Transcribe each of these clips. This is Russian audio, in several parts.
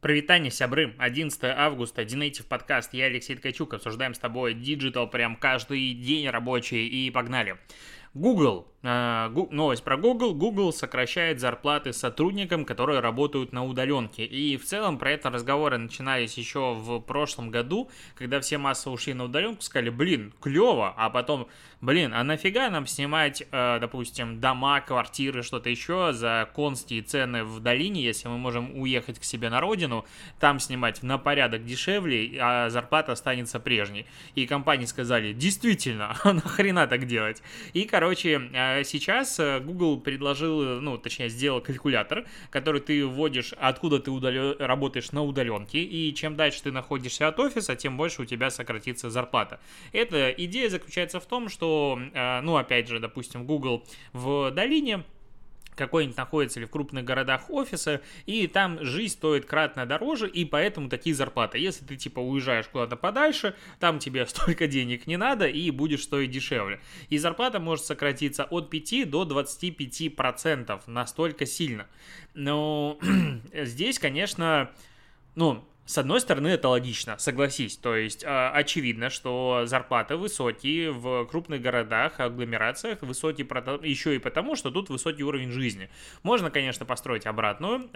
Прывітанне, сябры. 11 августа, DNative подкаст. Я Алексей Ткачук. Обсуждаем с тобой digital прям каждый день рабочий. И погнали. Google новость про Google. Google сокращает зарплаты сотрудникам, которые работают на удаленке. И в целом про это разговоры начинались еще в прошлом году, когда все массово ушли на удаленку, сказали, блин, клево, а потом, блин, а нафига нам снимать, э, допустим, дома, квартиры, что-то еще за конские цены в долине, если мы можем уехать к себе на родину, там снимать на порядок дешевле, а зарплата останется прежней. И компании сказали, действительно, а нахрена так делать? И, короче, э, а сейчас э, Google предложил, ну, точнее, сделал калькулятор, который ты вводишь, откуда ты удалё... работаешь на удаленке, и чем дальше ты находишься от офиса, тем больше у тебя сократится зарплата. Эта идея заключается в том, что, э, ну, опять же, допустим, Google в долине какой-нибудь находится или в крупных городах офиса, и там жизнь стоит кратно дороже, и поэтому такие зарплаты. Если ты типа уезжаешь куда-то подальше, там тебе столько денег не надо, и будешь стоить дешевле. И зарплата может сократиться от 5 до 25 процентов, настолько сильно. Но здесь, конечно, ну, с одной стороны, это логично, согласись. То есть, э, очевидно, что зарплаты высокие в крупных городах, агломерациях, высокие еще и потому, что тут высокий уровень жизни. Можно, конечно, построить обратную.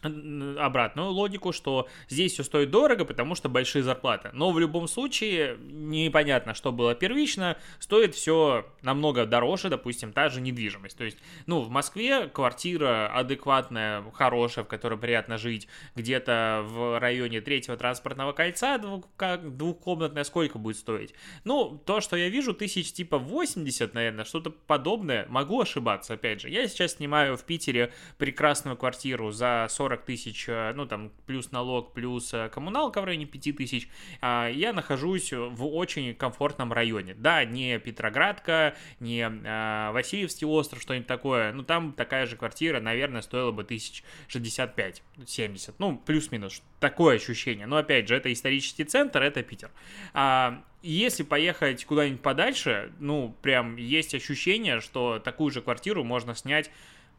Обратную логику, что здесь все стоит дорого, потому что большие зарплаты. Но в любом случае непонятно, что было первично, стоит все намного дороже, допустим, та же недвижимость. То есть, ну, в Москве квартира адекватная, хорошая, в которой приятно жить, где-то в районе третьего транспортного кольца двух, двухкомнатная сколько будет стоить? Ну, то, что я вижу, тысяч типа 80, наверное, что-то подобное. Могу ошибаться, опять же. Я сейчас снимаю в Питере прекрасную квартиру за 40 40 тысяч, э, ну там плюс налог, плюс э, коммуналка в районе 5 тысяч, а, я нахожусь в очень комфортном районе. Да, не Петроградка, не а, Васильевский остров, что-нибудь такое, ну там такая же квартира, наверное, стоила бы тысяч 65-70, ну плюс-минус, такое ощущение. Но опять же, это исторический центр, это Питер. А, если поехать куда-нибудь подальше, ну, прям есть ощущение, что такую же квартиру можно снять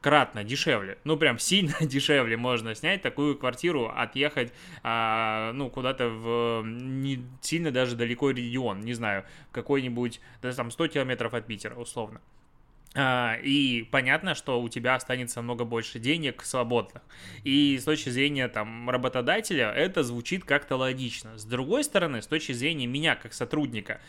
кратно дешевле, ну прям сильно дешевле можно снять такую квартиру, отъехать, а, ну куда-то в не сильно даже далеко регион, не знаю, какой-нибудь, да там 100 километров от Питера условно. А, и понятно, что у тебя останется много больше денег свободных. И с точки зрения там работодателя это звучит как-то логично. С другой стороны, с точки зрения меня как сотрудника,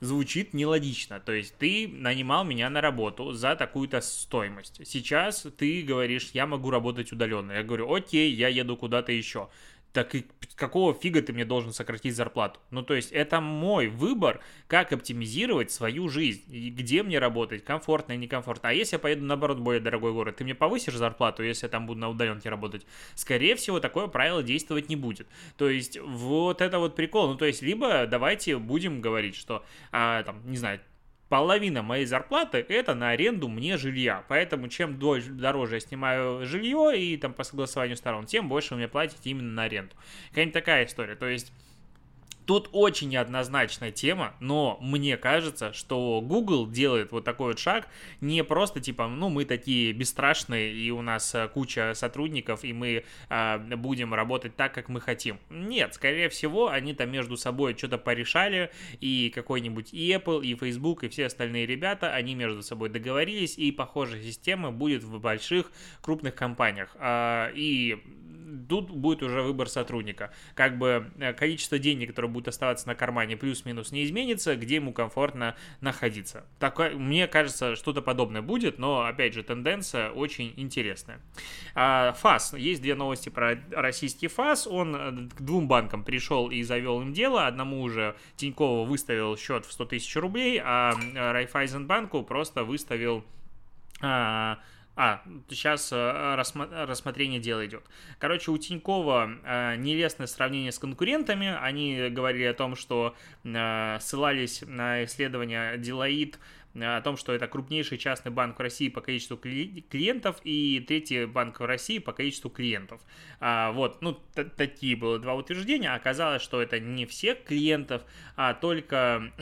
звучит нелогично. То есть ты нанимал меня на работу за такую-то стоимость. Сейчас ты говоришь, я могу работать удаленно. Я говорю, окей, я еду куда-то еще так и какого фига ты мне должен сократить зарплату? Ну, то есть, это мой выбор, как оптимизировать свою жизнь, и где мне работать, комфортно и некомфортно. А если я поеду, наоборот, в более дорогой город, ты мне повысишь зарплату, если я там буду на удаленке работать? Скорее всего, такое правило действовать не будет. То есть, вот это вот прикол. Ну, то есть, либо давайте будем говорить, что, а, там, не знаю, половина моей зарплаты это на аренду мне жилья. Поэтому чем дороже я снимаю жилье и там по согласованию сторон, тем больше вы мне платите именно на аренду. Какая-нибудь такая история. То есть Тут очень неоднозначная тема, но мне кажется, что Google делает вот такой вот шаг не просто типа, ну, мы такие бесстрашные, и у нас э, куча сотрудников, и мы э, будем работать так, как мы хотим. Нет, скорее всего, они там между собой что-то порешали, и какой-нибудь и Apple, и Facebook, и все остальные ребята, они между собой договорились, и похожая система будет в больших крупных компаниях. Э, и тут будет уже выбор сотрудника. Как бы э, количество денег, которое будет оставаться на кармане, плюс-минус не изменится, где ему комфортно находиться. Такое, мне кажется, что-то подобное будет, но, опять же, тенденция очень интересная. А, ФАС. Есть две новости про российский ФАС. Он э, к двум банкам пришел и завел им дело. Одному уже Тинькова выставил счет в 100 тысяч рублей, а Райфайзенбанку просто выставил а, а, сейчас э, рассмотрение дела идет. Короче, у Тинькова э, нелестное сравнение с конкурентами. Они говорили о том, что э, ссылались на исследование Deloitte о том, что это крупнейший частный банк в России по количеству клиентов и третий банк в России по количеству клиентов. А, вот, ну, такие было два утверждения. Оказалось, что это не всех клиентов, а только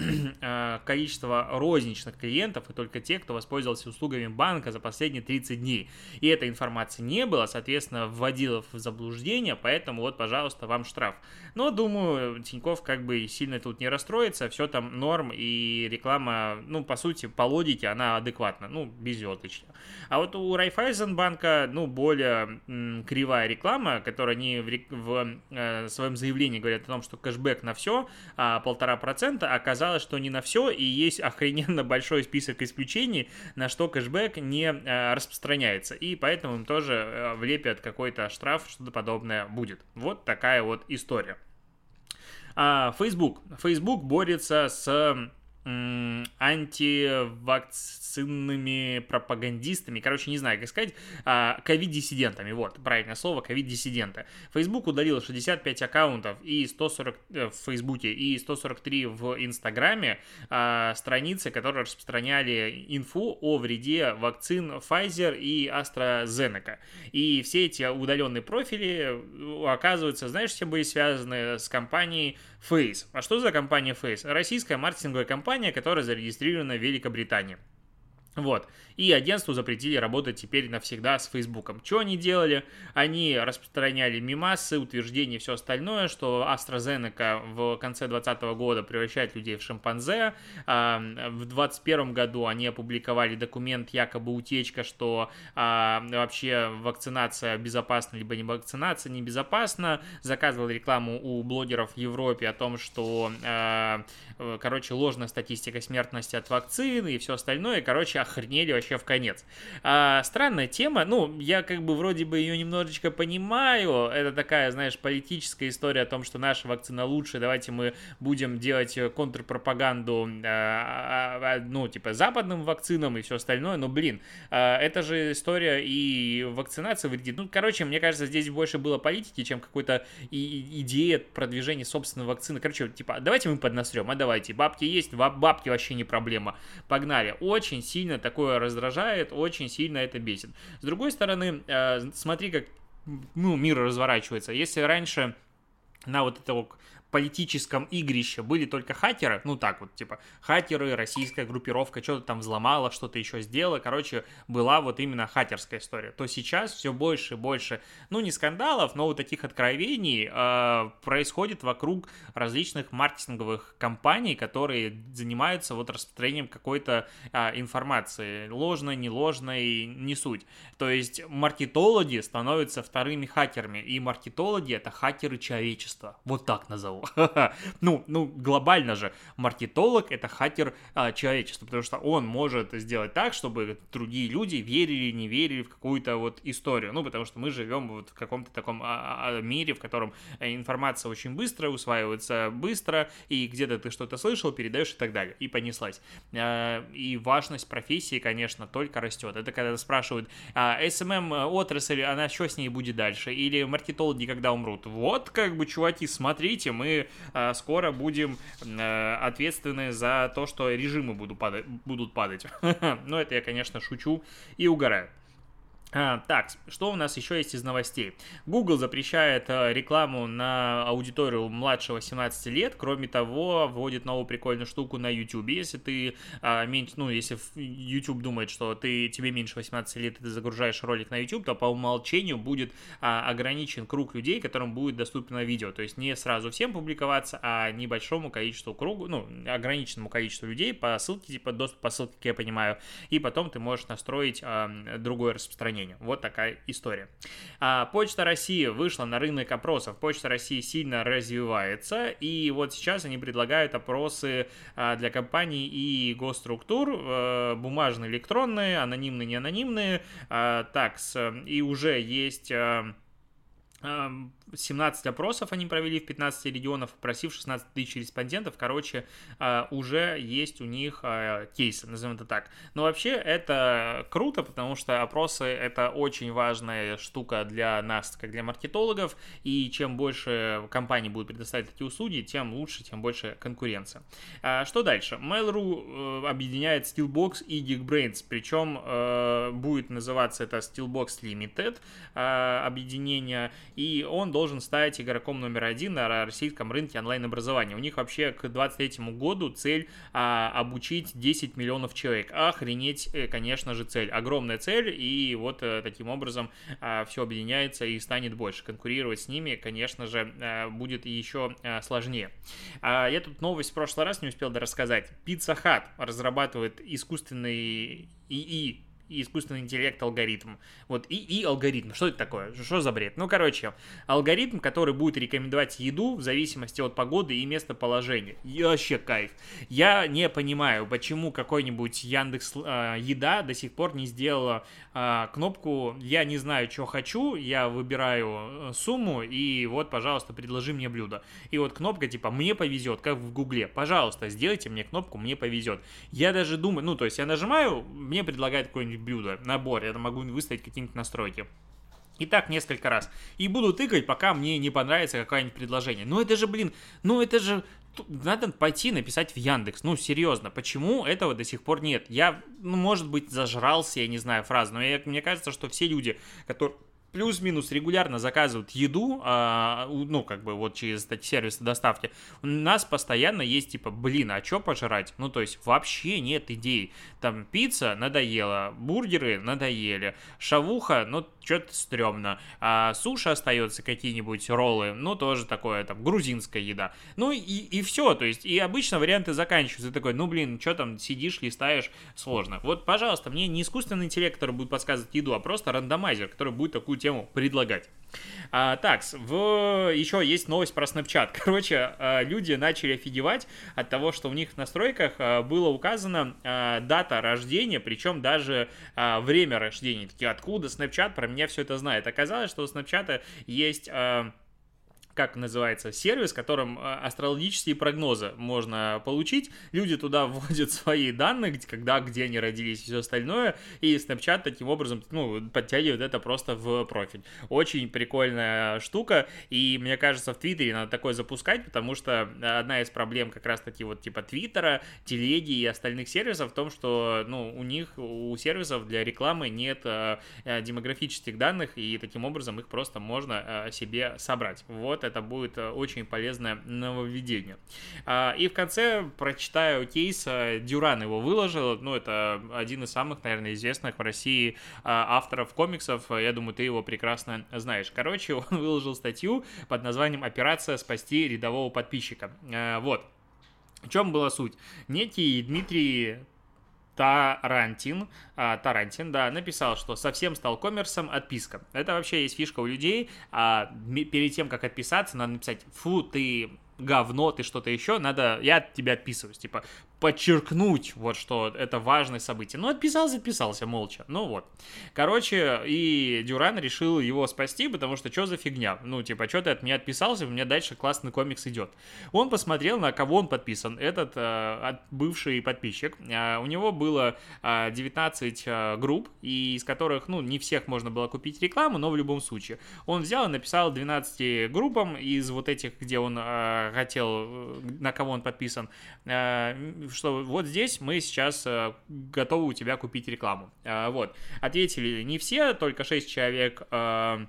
а, количество розничных клиентов и только те, кто воспользовался услугами банка за последние 30 дней. И этой информации не было, соответственно, вводило в заблуждение, поэтому вот, пожалуйста, вам штраф. Но, думаю, Тиньков как бы сильно тут не расстроится, все там норм, и реклама, ну, по сути, по логике, она адекватна, ну, безотлично. А вот у Райфайзенбанка, ну, более м, кривая реклама, которая не в, в э, своем заявлении говорят о том, что кэшбэк на все, а полтора процента, оказалось, что не на все, и есть охрененно большой список исключений, на что кэшбэк не э, распространяется, и поэтому им тоже э, влепят какой-то штраф, что-то подобное будет. Вот такая вот история. А, Facebook. Facebook борется с антивакцинными пропагандистами, короче, не знаю, как сказать, а, ковид-диссидентами, вот, правильное слово, ковид-диссиденты. Facebook удалил 65 аккаунтов и 140 э, в Фейсбуке и 143 в Инстаграме а, страницы, которые распространяли инфу о вреде вакцин Pfizer и AstraZeneca. И все эти удаленные профили, э, оказываются, знаешь, чем были связаны с компанией Face. А что за компания Face? Российская маркетинговая компания, которая зарегистрирована в Великобритании. Вот. И агентству запретили работать теперь навсегда с Фейсбуком. Что они делали? Они распространяли мимасы, утверждения и все остальное, что AstraZeneca в конце 2020 года превращает людей в шимпанзе. А, в 2021 году они опубликовали документ, якобы утечка, что а, вообще вакцинация безопасна, либо не вакцинация небезопасна. Заказывал рекламу у блогеров в Европе о том, что, а, короче, ложная статистика смертности от вакцины и все остальное. Короче, охренели вообще в конец. А, странная тема, ну, я как бы вроде бы ее немножечко понимаю, это такая, знаешь, политическая история о том, что наша вакцина лучше, давайте мы будем делать контрпропаганду, а, а, ну, типа, западным вакцинам и все остальное, но, блин, а, это же история и вакцинация вредит. Ну, короче, мне кажется, здесь больше было политики, чем какой-то идея продвижения собственной вакцины. Короче, типа, давайте мы поднасрем, а давайте, бабки есть, бабки вообще не проблема. Погнали. Очень сильно такое раздражает, очень сильно это бесит. С другой стороны, э, смотри, как ну, мир разворачивается. Если раньше на вот это политическом игрище. Были только хакеры, ну так вот, типа, хакеры, российская группировка что-то там взломала, что-то еще сделала, короче, была вот именно хакерская история, то сейчас все больше и больше, ну не скандалов, но вот таких откровений э, происходит вокруг различных маркетинговых компаний, которые занимаются вот распространением какой-то э, информации, ложной, не ложной, не суть. То есть маркетологи становятся вторыми хакерами, и маркетологи это хакеры человечества, вот так назову. ну, ну, глобально же, маркетолог — это хакер а, человечества, потому что он может сделать так, чтобы другие люди верили, не верили в какую-то вот историю. Ну, потому что мы живем вот в каком-то таком а, а, мире, в котором э, информация очень быстро усваивается быстро, и где-то ты что-то слышал, передаешь и так далее. И понеслась. А, и важность профессии, конечно, только растет. Это когда спрашивают, а, SMM отрасль, она что с ней будет дальше? Или маркетологи когда умрут? Вот, как бы, чуваки, смотрите, мы э, скоро будем э, ответственны за то, что режимы будут падать. Будут падать. Но это я, конечно, шучу и угораю. А, так, что у нас еще есть из новостей? Google запрещает а, рекламу на аудиторию младше 18 лет. Кроме того, вводит новую прикольную штуку на YouTube. Если ты а, ну, если YouTube думает, что ты тебе меньше 18 лет, и ты загружаешь ролик на YouTube, то по умолчанию будет а, ограничен круг людей, которым будет доступно видео. То есть не сразу всем публиковаться, а небольшому количеству кругу, ну, ограниченному количеству людей по ссылке, типа доступ по ссылке, я понимаю. И потом ты можешь настроить другое распространение распространению. Вот такая история. А, Почта России вышла на рынок опросов. Почта России сильно развивается, и вот сейчас они предлагают опросы а, для компаний и госструктур, а, бумажные, электронные, анонимные, неанонимные, а, такс, и уже есть... А, 17 опросов они провели в 15 регионах, опросив 16 тысяч респондентов. Короче, а, уже есть у них а, кейсы, назовем это так. Но вообще это круто, потому что опросы это очень важная штука для нас, как для маркетологов. И чем больше компаний будет предоставить эти услуги, тем лучше, тем больше конкуренция. А, что дальше? Mail.ru э, объединяет Steelbox и Geekbrains, причем э, будет называться это Steelbox Limited объединение, и он должен стать игроком номер один на российском рынке онлайн-образования. У них вообще к 2023 году цель а, обучить 10 миллионов человек. Охренеть, э, конечно же, цель. Огромная цель, и вот а, таким образом а, все объединяется и станет больше. Конкурировать с ними, конечно же, а, будет еще а, сложнее. А, я тут новость в прошлый раз не успел рассказать. Pizza Hut разрабатывает искусственный ИИ и искусственный интеллект алгоритм. Вот и, и алгоритм. Что это такое? Что за бред? Ну, короче, алгоритм, который будет рекомендовать еду в зависимости от погоды и местоположения. И вообще кайф. Я не понимаю, почему какой-нибудь Яндекс э, Еда до сих пор не сделала э, кнопку «Я не знаю, что хочу», я выбираю э, сумму, и вот, пожалуйста, предложи мне блюдо. И вот кнопка типа «Мне повезет», как в Гугле. Пожалуйста, сделайте мне кнопку «Мне повезет». Я даже думаю, ну, то есть я нажимаю, мне предлагает какой-нибудь блюдо, набор, я могу выставить какие-нибудь настройки. И так несколько раз. И буду тыкать, пока мне не понравится какое-нибудь предложение. Ну это же, блин, ну это же... Надо пойти написать в Яндекс. Ну, серьезно, почему этого до сих пор нет? Я, ну, может быть, зажрался, я не знаю, фразу, но я, мне кажется, что все люди, которые плюс-минус регулярно заказывают еду, а, ну, как бы вот через эти сервисы доставки, у нас постоянно есть типа, блин, а что пожрать? Ну, то есть вообще нет идей. Там пицца надоела, бургеры надоели, шавуха, ну, что-то стрёмно, а суши остается какие-нибудь роллы, ну, тоже такое, там, грузинская еда. Ну, и, и все, то есть, и обычно варианты заканчиваются. Ты такой, ну, блин, что там, сидишь, листаешь, сложно. Вот, пожалуйста, мне не искусственный интеллект, который будет подсказывать еду, а просто рандомайзер, который будет такую тему предлагать. А, так, в... еще есть новость про Snapchat. Короче, а, люди начали офигевать от того, что у них в настройках а, было указано а, дата рождения, причем даже время рождения. Такие, откуда Snapchat про меня все это знает? Оказалось, что у Snapchat есть как называется, сервис, которым э, астрологические прогнозы можно получить. Люди туда вводят свои данные, где, когда, где они родились и все остальное, и Snapchat таким образом, ну, подтягивает это просто в профиль. Очень прикольная штука, и мне кажется, в Твиттере надо такое запускать, потому что одна из проблем как раз-таки вот типа Твиттера, Телеги и остальных сервисов в том, что, ну, у них, у сервисов для рекламы нет э, э демографических данных, и таким образом их просто можно э, себе собрать. Вот это будет э, очень полезное нововведение. А, и в конце прочитаю кейс, э, Дюран его выложил, ну, это один из самых, наверное, известных в России а, авторов комиксов, я думаю, ты его прекрасно знаешь. Короче, он выложил статью под названием «Операция спасти рядового подписчика». Э, вот. В чем была суть? Некий Дмитрий Тарантин, а, Тарантин, да, написал, что совсем стал коммерсом, отписка. Это вообще есть фишка у людей, а перед тем, как отписаться, надо написать, фу, ты говно, ты что-то еще, надо, я от тебя отписываюсь, типа, подчеркнуть, вот что это важное событие. Ну, отписался, отписался молча. Ну вот. Короче, и Дюран решил его спасти, потому что что за фигня? Ну, типа, что ты от меня отписался, у меня дальше классный комикс идет. Он посмотрел, на кого он подписан. Этот э, бывший подписчик. Э, у него было э, 19 э, групп, и из которых, ну, не всех можно было купить рекламу, но в любом случае. Он взял и написал 12 группам из вот этих, где он э, хотел, э, на кого он подписан, э, что вот здесь мы сейчас э, готовы у тебя купить рекламу. Э, вот. Ответили не все, только 6 человек э,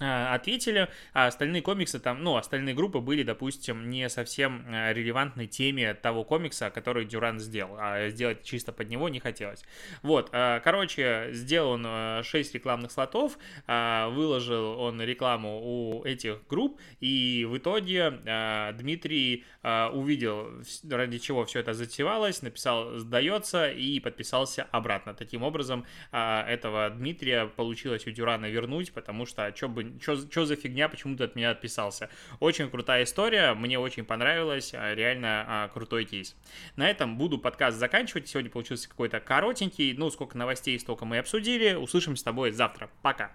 ответили, а остальные комиксы там, ну, остальные группы были, допустим, не совсем а, релевантной теме того комикса, который Дюран сделал, а сделать чисто под него не хотелось. Вот, а, короче, сделал он 6 рекламных слотов, выложил он рекламу у этих групп, и в итоге Дмитрий увидел, ради чего все это затевалось, написал «сдается» и подписался обратно. Таким образом, этого Дмитрия получилось у Дюрана вернуть, потому что, что бы что за фигня, почему ты от меня отписался. Очень крутая история, мне очень понравилось, а, реально а, крутой кейс. На этом буду подкаст заканчивать. Сегодня получился какой-то коротенький, ну, сколько новостей, столько мы обсудили. Услышимся с тобой завтра. Пока.